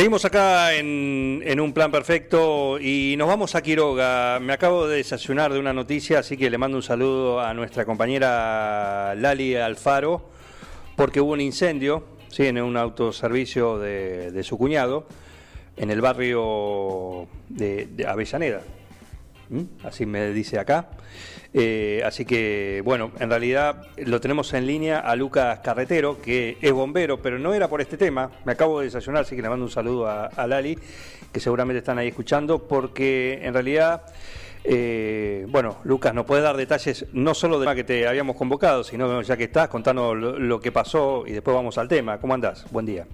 Seguimos acá en, un plan perfecto y nos vamos a Quiroga. Me acabo de desayunar de una noticia, así que le mando un saludo a nuestra compañera Lali Alfaro, porque hubo un incendio ¿sí? en un autoservicio de, de su cuñado en el barrio de, de Avellaneda. ¿Mm? Así me dice acá. Eh, así que, bueno, en realidad lo tenemos en línea a Lucas Carretero, que es bombero, pero no era por este tema. Me acabo de desayunar, así que le mando un saludo a, Lali, que seguramente están ahí escuchando, porque en realidad, eh, bueno, Lucas, nos puede dar detalles no solo de tema que te habíamos convocado, sino ya que estás, contanos lo, que pasó y después vamos al tema. ¿Cómo andás? Buen día.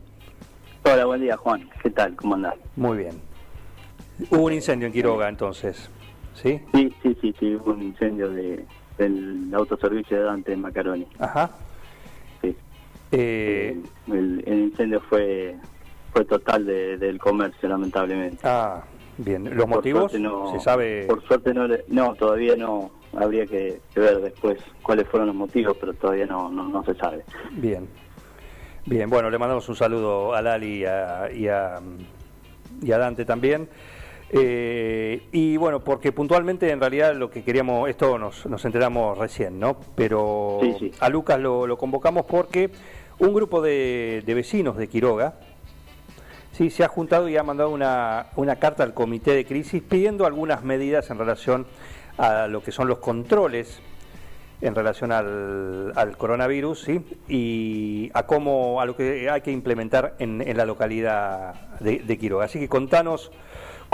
Hola, buen día, Juan. ¿Qué tal? ¿Cómo andás? Muy bien. Hubo un incendio en Quiroga, entonces. ¿Sí? Sí, sí, sí, sí, hubo un incendio de, del autoservicio de Dante Macaroni. Ajá. Sí. Eh... El, incendio fue fue total del comercio, lamentablemente. Ah, bien. ¿Los motivos no, se sabe? Por suerte no, no todavía no. Habría que, ver después cuáles fueron los motivos, pero todavía no, no, se sabe. Bien. Bien, bueno, le mandamos un saludo a Lali y a, y a, y a Dante también. Eh, y bueno, porque puntualmente en realidad lo que queríamos, esto nos, nos enteramos recién, ¿no? Pero a Lucas lo, convocamos porque un grupo de, vecinos de Quiroga, sí, se ha juntado y ha mandado una, una carta al comité de crisis pidiendo algunas medidas en relación a lo que son los controles en relación al, al, coronavirus ¿sí? y a cómo a lo que hay que implementar en, en la localidad de, de Quiroga. Así que contanos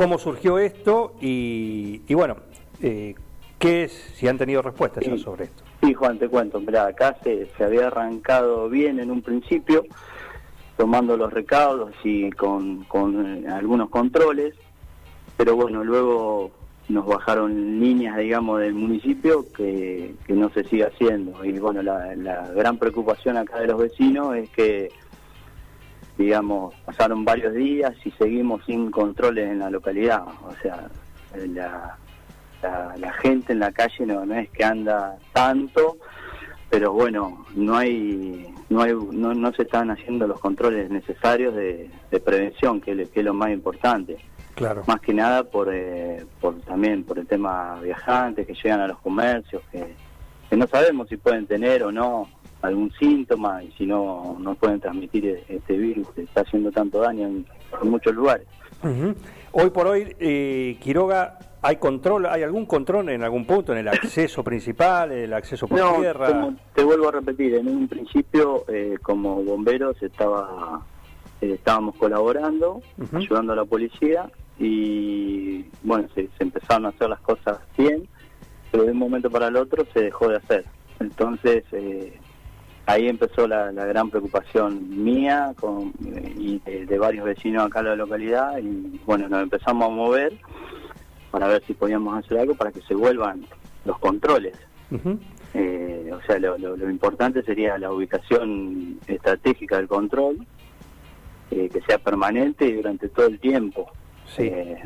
cómo surgió esto y, bueno, eh, ¿qué es, si han tenido respuestas sobre esto? Sí, Juan, te cuento. Mirá, acá se, había arrancado bien en un principio, tomando los recaudos y con, con eh, algunos controles, pero bueno, luego nos bajaron líneas, digamos, del municipio que, que no se sigue haciendo. Y bueno, la, la gran preocupación acá de los vecinos es que digamos, pasaron varios días y seguimos sin controles en la localidad. O sea, la, la, gente en la calle no, es que anda tanto, pero bueno, no hay, no hay, no, no se están haciendo los controles necesarios de, prevención, que, es lo más importante. Claro. Más que nada por, eh, por también por el tema viajantes que llegan a los comercios, que, que no sabemos si pueden tener o no algún síntoma y si no, no pueden transmitir este virus que está haciendo tanto daño en, muchos lugares. Hoy por hoy, eh, Quiroga, ¿hay control, hay algún control en algún punto, en el acceso principal, el acceso por tierra? te vuelvo a repetir, en un principio eh, como bomberos estaba eh, estábamos colaborando, ayudando a la policía y bueno, se, se empezaron a hacer las cosas bien, pero de un momento para el otro se dejó de hacer. Entonces, eh, ahí empezó la, gran preocupación mía con, y de, varios vecinos acá en la localidad y bueno, nos empezamos a mover para ver si podíamos hacer algo para que se vuelvan los controles. Eh, o sea, lo, importante sería la ubicación estratégica del control, eh, que sea permanente y durante todo el tiempo. Sí. Eh,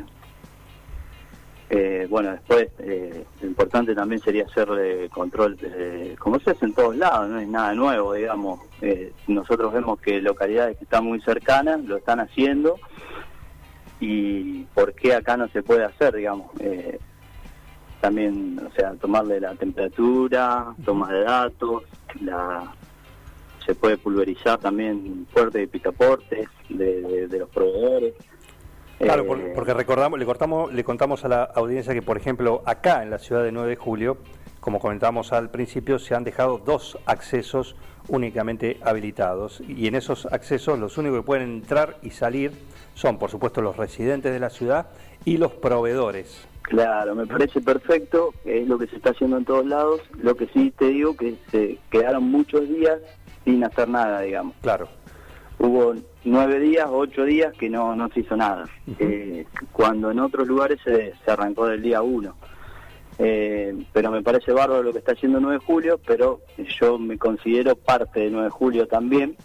eh, bueno, después eh, lo importante también sería hacerle control, eh, como se hace en todos lados, no es nada nuevo, digamos. Eh, nosotros vemos que localidades que están muy cercanas lo están haciendo y por qué acá no se puede hacer, digamos. también, o sea, tomarle la temperatura, toma de datos, la se puede pulverizar también fuerte de picaportes de los proveedores. Claro, eh, porque recordamos, le, cortamos, le contamos a la audiencia que, por ejemplo, acá en la ciudad de 9 de julio, como comentamos al principio, se han dejado dos accesos únicamente habilitados. Y en esos accesos los únicos que pueden entrar y salir son, por supuesto, los residentes de la ciudad y los proveedores. Claro, me parece perfecto, es lo que se está haciendo en todos lados. Lo que sí te digo que se quedaron muchos días sin hacer nada, digamos. Claro. Hubo nueve días, ocho días que no, no se hizo nada, eh, cuando en otros lugares se, se arrancó del día uno. Eh, pero me parece bárbaro lo que está haciendo 9 de julio, pero yo me considero parte de 9 de julio también,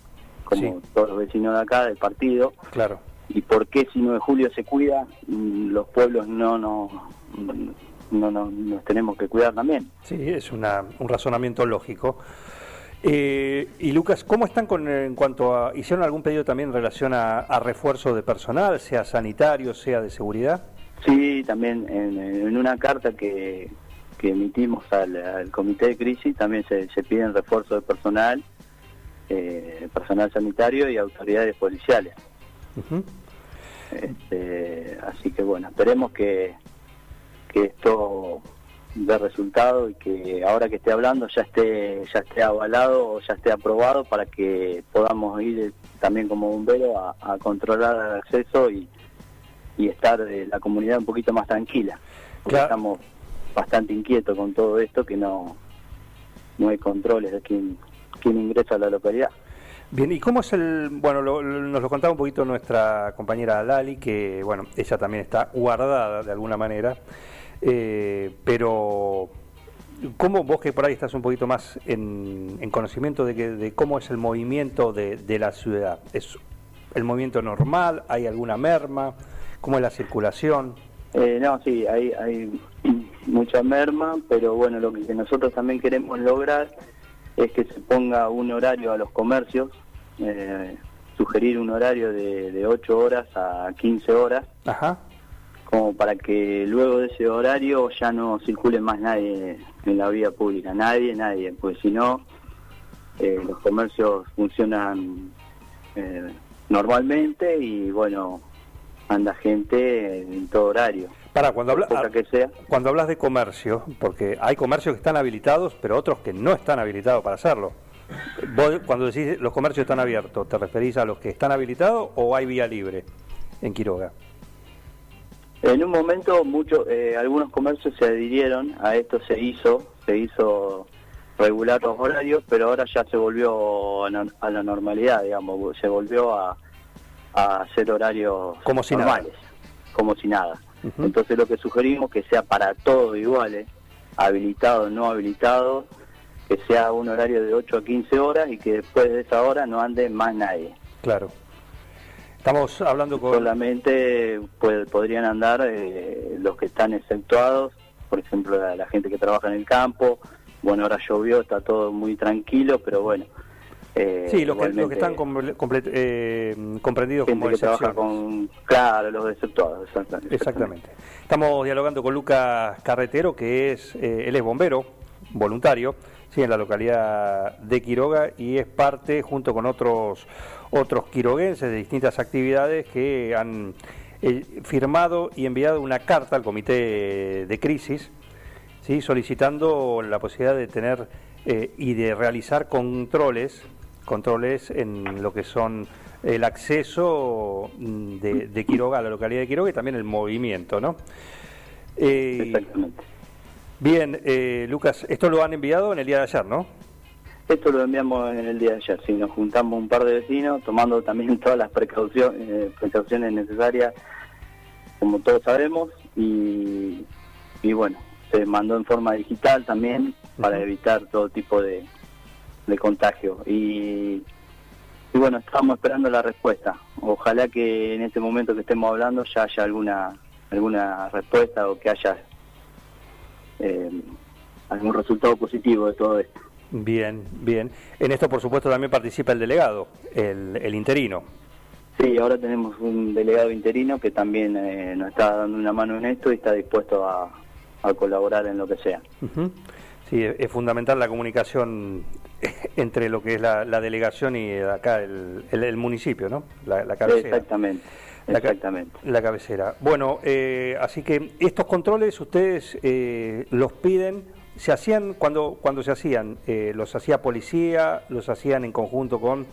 como todos los vecinos de acá, del partido. Claro. ¿Y por qué si 9 de julio se cuida, mm, los pueblos no, no, no, no nos tenemos que cuidar también? Sí, es una, un razonamiento lógico. Eh, y Lucas, ¿cómo están con, en cuanto a, hicieron algún pedido también en relación a, a refuerzo de personal, sea sanitario, sea de seguridad? Sí, también en, una carta que, emitimos al, comité de crisis también se, se piden refuerzo de personal, eh, personal sanitario y autoridades policiales. Este, así que bueno, esperemos que, que esto dé resultado y que ahora que esté hablando ya esté ya esté avalado o ya esté aprobado para que podamos ir también como bombero a, a controlar el acceso y, y estar eh, la comunidad un poquito más tranquila. Porque estamos bastante inquietos con todo esto, que no, no hay controles de quién, quién ingresa a la localidad. Bien, ¿y cómo es el...? Bueno, nos lo contaba un poquito nuestra compañera Lali, que, bueno, ella también está guardada de alguna manera, eh, pero ¿cómo vos que por ahí estás un poquito más en, conocimiento de, que, de cómo es el movimiento de, de la ciudad? ¿Es el movimiento normal? ¿Hay alguna merma? ¿Cómo es la circulación? Eh, no, sí, hay, hay mucha merma, pero bueno, lo que nosotros también queremos lograr es que se ponga un horario a los comercios, eh, sugerir un horario de, de 8 horas a 15 horas, Ajá. Como para que luego de ese horario ya no circule más nadie en la vía pública, nadie, nadie, pues si no, eh, los comercios funcionan normalmente y bueno, anda gente en todo horario. Para, cuando, habla, que sea. cuando hablas de comercio, porque hay comercios que están habilitados, pero otros que no están habilitados para hacerlo. Vos, cuando decís los comercios están abiertos, ¿te referís a los que están habilitados o hay vía libre en Quiroga? En un momento muchos, eh, algunos comercios se adhirieron a esto, se hizo, se hizo regular los horarios, pero ahora ya se volvió a la normalidad, digamos, se volvió a, a hacer horarios como si normales, como si nada. Entonces lo que sugerimos que sea para todos iguales, habilitado, no habilitado, que sea un horario de 8 a 15 horas y que después de esa hora no ande más nadie. Claro. Estamos hablando con... Solamente podrían andar eh, los que están exceptuados, por ejemplo la gente que trabaja en el campo. Bueno, ahora llovió, está todo muy tranquilo, pero bueno, eh, sí, los que, están eh, comprendidos como que trabaja con, claro, los exceptuados, exactamente. exactamente. Estamos dialogando con Lucas Carretero, que es, eh, él es bombero, voluntario, sí, en la localidad de Quiroga y es parte, junto con otros, otros quiroguenses de distintas actividades que han eh, firmado y enviado una carta al comité de crisis, sí, solicitando la posibilidad de tener y de realizar controles controles en lo que son el acceso mm, de, Quiroga a la localidad de Quiroga y también el movimiento, ¿no? Eh, Exactamente. Bien, eh, Lucas, esto lo han enviado en el día de ayer, ¿no? Esto lo enviamos en el día de ayer, sí, nos juntamos un par de vecinos, tomando también todas las precauciones, eh, precauciones necesarias, como todos sabemos, y, y bueno, se mandó en forma digital también para evitar todo tipo de, de contagio. Y, y bueno, estamos esperando la respuesta. Ojalá que en este momento que estemos hablando ya haya alguna, alguna respuesta o que haya eh, algún resultado positivo de todo esto. Bien, bien. En esto, por supuesto, también participa el delegado, el, el interino. Sí, ahora tenemos un delegado interino que también eh, nos está dando una mano en esto y está dispuesto a, a colaborar en lo que sea. Sí, es fundamental la comunicación entre lo que es la, delegación y acá el, municipio, ¿no? La, cabecera. Exactamente. Exactamente. La, cabecera. Bueno, eh, así que estos controles ustedes eh, los piden, se hacían cuando cuando se hacían, eh, los hacía policía, los hacían en conjunto con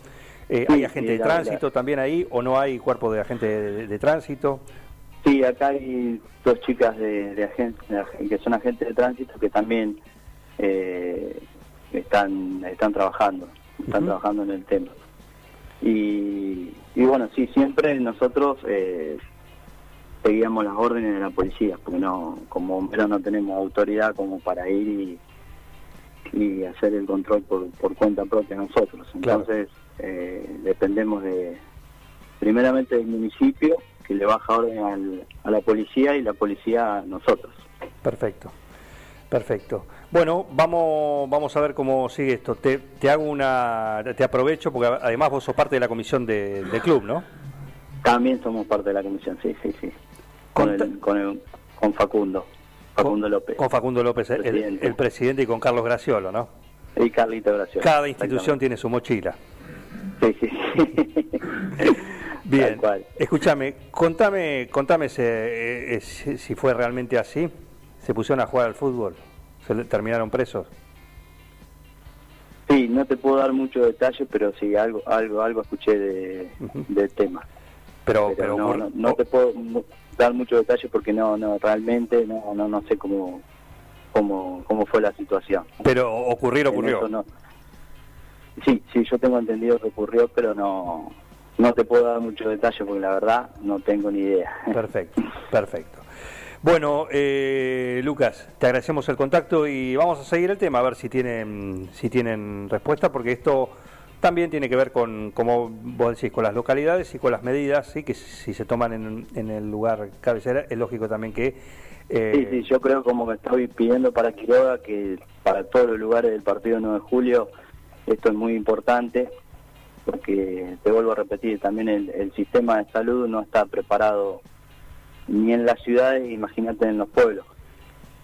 hay agente de tránsito también ahí o no hay cuerpo de agente de, tránsito. Sí, acá hay dos chicas de, de, que son agentes de tránsito que también están están trabajando, están trabajando en el tema. Y, y bueno, sí, siempre nosotros eh, seguíamos las órdenes de la policía, porque no, como bomberos no tenemos autoridad como para ir y, y hacer el control por, por cuenta propia nosotros. Claro. Entonces, eh, dependemos de, primeramente del municipio, que le baja orden al- a la policía y la policía a nosotros. Perfecto, perfecto. Bueno, vamos, vamos a ver cómo sigue esto. Te, te hago una, te aprovecho porque además vos sos parte de la comisión de- del club, ¿no? También somos parte de la comisión, sí, sí, sí. Con, el, con, el- con Facundo, Facundo López. Con Facundo López, el- Presidente. el presidente, y con Carlos Graciolo, ¿no? Y Carlito Graciolo. Cada institución tiene su mochila. Sí, sí, sí. Bien, escúchame, contame, contame eh, eh, si, si fue realmente así. ¿Se pusieron a jugar al fútbol? ¿Se le- terminaron presos? Sí, no te puedo dar muchos detalles, pero sí, algo algo algo escuché de, del tema. Pero, Pero, pero no, no, no te puedo dar muchos detalles porque no no realmente no no, no sé cómo, cómo cómo fue la situación. pero ocurrir ocurrió. no. Sí, sí, yo tengo entendido que ocurrió, pero no no te puedo dar muchos detalles porque la verdad no tengo ni idea. Perfecto, perfecto. Bueno, eh, Lucas, te agradecemos el contacto y vamos a seguir el tema a ver si tienen si tienen respuesta, porque esto también tiene que ver con, como vos decís, con las localidades y con las medidas, sí, que si se toman en, en el lugar cabecera, es lógico también que eh, Sí, sí, yo creo como que estoy pidiendo para Quiroga que para todos los lugares del partido 9 de julio esto es muy importante porque te vuelvo a repetir, también el, el sistema de salud no está preparado ni en las ciudades, imagínate en los pueblos.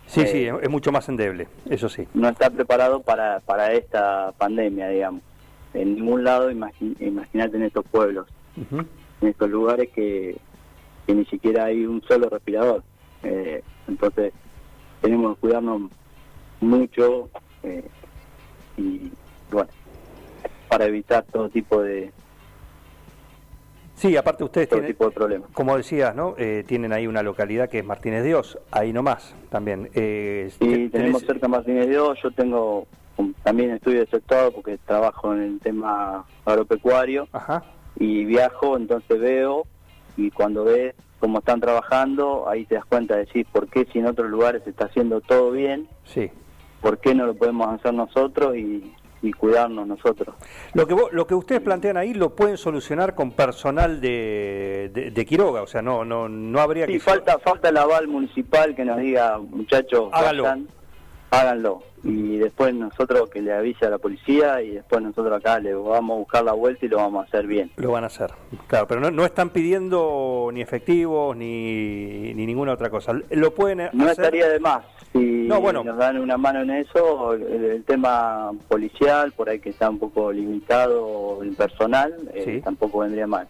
sí, eh, sí, es, es mucho más endeble, eso sí. No está preparado para, para esta pandemia, digamos. En ningún lado, imagínate en estos pueblos, en estos lugares que, que ni siquiera hay un solo respirador. Eh, entonces, tenemos que cuidarnos mucho eh, y, bueno, para evitar todo tipo de, Sí, aparte ustedes todo tienen, tipo de problemas. como decías, ¿no? Eh, tienen ahí una localidad que es Martínez Dios, ahí nomás también. Eh, te- tenemos cerca Martínez Dios, yo tengo también estudio de sector porque trabajo en el tema agropecuario Ajá. y viajo, entonces veo y cuando ves cómo están trabajando, ahí te das cuenta de decir por qué si en otros lugares se está haciendo todo bien, Sí. por qué no lo podemos hacer nosotros y, y cuidarnos nosotros. Lo que, vos- lo que ustedes plantean ahí lo pueden solucionar con personal de, de, de Quiroga, o sea, no no no habría Sí, que... falta, falta el aval municipal que nos diga, muchachos, Háganlo. háganlo. Y después nosotros que le avise a la policía y después nosotros acá le vamos a buscar la vuelta y lo vamos a hacer bien. Lo van a hacer, claro, pero no, no están pidiendo ni efectivos ni, ni ninguna otra cosa. Lo pueden No estaría de más si No, bueno. nos dan una mano en eso, el, el tema policial, por ahí que está un poco limitado el personal, eh, Sí. tampoco vendría mal.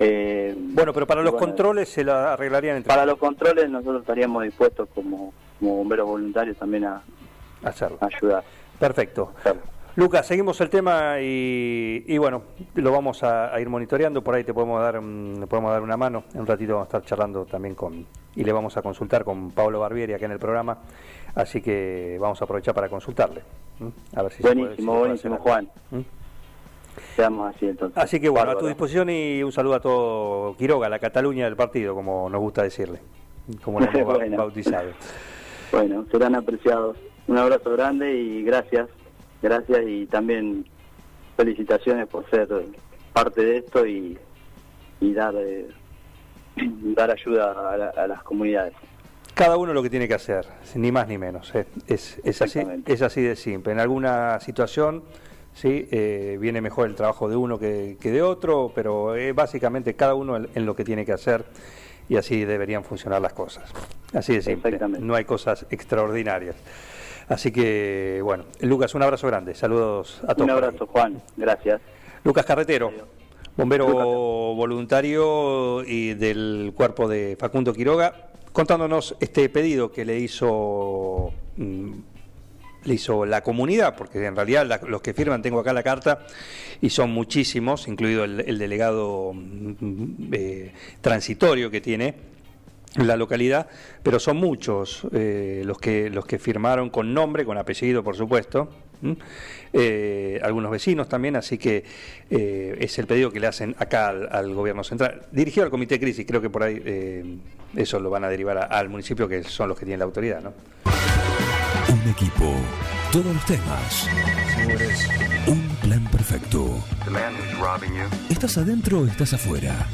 Eh, Bueno, pero para los bueno, controles se la arreglarían entre Para los controles nosotros estaríamos dispuestos como, como bomberos voluntarios también a, hacerlo. ayudar. Perfecto. Lucas, seguimos el tema y, y bueno, lo vamos a, a ir monitoreando, por ahí te podemos dar un- podemos dar una mano, en un ratito vamos a estar charlando también con, y le vamos a consultar con Pablo Barbieri acá en el programa, así que vamos a aprovechar para consultarle. A ver si se puede- si se Buenísimo, buenísimo, algo. Juan. ¿m? Quedamos así entonces. Así que bueno, a tu disposición y un saludo a todo Quiroga, la Cataluña del partido, como nos gusta decirle, como lo hemos Bueno. bautizado. Bueno, serán apreciados. Un abrazo grande y gracias. Gracias y también felicitaciones por ser parte de esto y, y dar eh, dar ayuda a, la- a las comunidades. Cada uno lo que tiene que hacer, ni más ni menos. eh. Es, es, así, es así de simple. En alguna situación sí eh, viene mejor el trabajo de uno que, que de otro, pero eh, básicamente cada uno en, en lo que tiene que hacer y así deberían funcionar las cosas. Así de simple. No hay cosas extraordinarias. Así que, bueno, Lucas, un abrazo grande. Saludos a todos. Un abrazo, Juan. Gracias. Lucas Carretero, bombero Lucas. voluntario y del cuerpo de Facundo Quiroga, contándonos este pedido que le hizo mm, le hizo la comunidad, porque en realidad la- los que firman, tengo acá la carta, y son muchísimos, incluido el, el delegado mm, eh, transitorio que tiene la localidad, pero son muchos eh, los que los que firmaron con nombre, con apellido, por supuesto, Eh, algunos vecinos también, así que eh, es el pedido que le hacen acá al, gobierno central. Dirigido al comité de crisis, creo que por ahí eh, eso lo van a derivar al municipio, que son los que tienen la autoridad. ¿no? Un equipo, todos los temas. Un plan perfecto. ¿Estás adentro o estás afuera?